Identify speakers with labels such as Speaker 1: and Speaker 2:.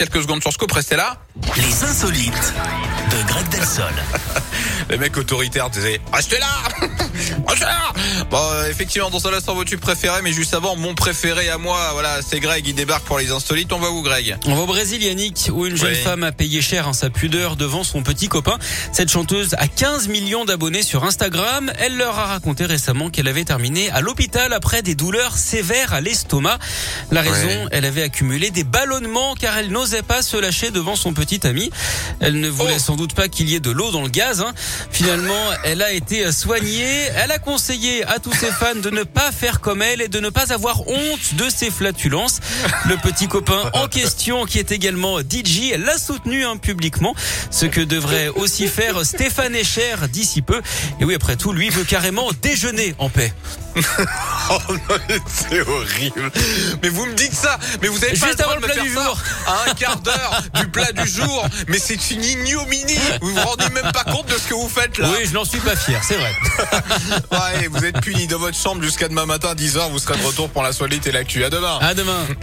Speaker 1: Quelques secondes sur Scope, restez là.
Speaker 2: Les insolites de Greg Delsol.
Speaker 1: Les mecs autoritaires disaient Restez là Restez là Bon, euh, effectivement, dans ce instant, vos tubes préférés, mais juste avant, mon préféré à moi, voilà, c'est Greg, il débarque pour les insolites. On va où, Greg?
Speaker 3: On va au Brésil, Yannick, où une jeune
Speaker 1: Oui.
Speaker 3: femme a payé cher hein, sa pudeur devant son petit copain. Cette chanteuse a 15 millions d'abonnés sur Instagram. Elle leur a raconté récemment qu'elle avait terminé à l'hôpital après des douleurs sévères à l'estomac. La raison, elle avait accumulé des ballonnements car elle n'osait pas se lâcher devant son petit ami. Elle ne voulait
Speaker 1: Oh.
Speaker 3: sans doute pas qu'il y ait de l'eau dans le gaz. hein. Finalement, elle a été soignée. Elle a conseillé à tous ses fans de ne pas faire comme elle et de ne pas avoir honte de ses flatulences. Le petit copain en question, qui est également DJ, l'a soutenu hein, publiquement, ce que devrait aussi faire Stéphane Echer d'ici peu. Et oui, après tout, lui veut carrément déjeuner en paix.
Speaker 1: Oh non, c'est horrible. Mais vous me dites ça, mais vous avez pas
Speaker 3: Juste
Speaker 1: le droit
Speaker 3: avant
Speaker 1: de me faire ça
Speaker 3: jour.
Speaker 1: à un quart d'heure du plat du jour. Mais c'est une ignominie. Vous vous rendez même pas compte de ce que vous faites là.
Speaker 3: Oui, je n'en suis pas fier, c'est vrai.
Speaker 1: Ouais, vous êtes puni dans votre chambre jusqu'à demain matin, 10h. Vous serez de retour pour la solide et l'actu. À demain.
Speaker 3: À demain.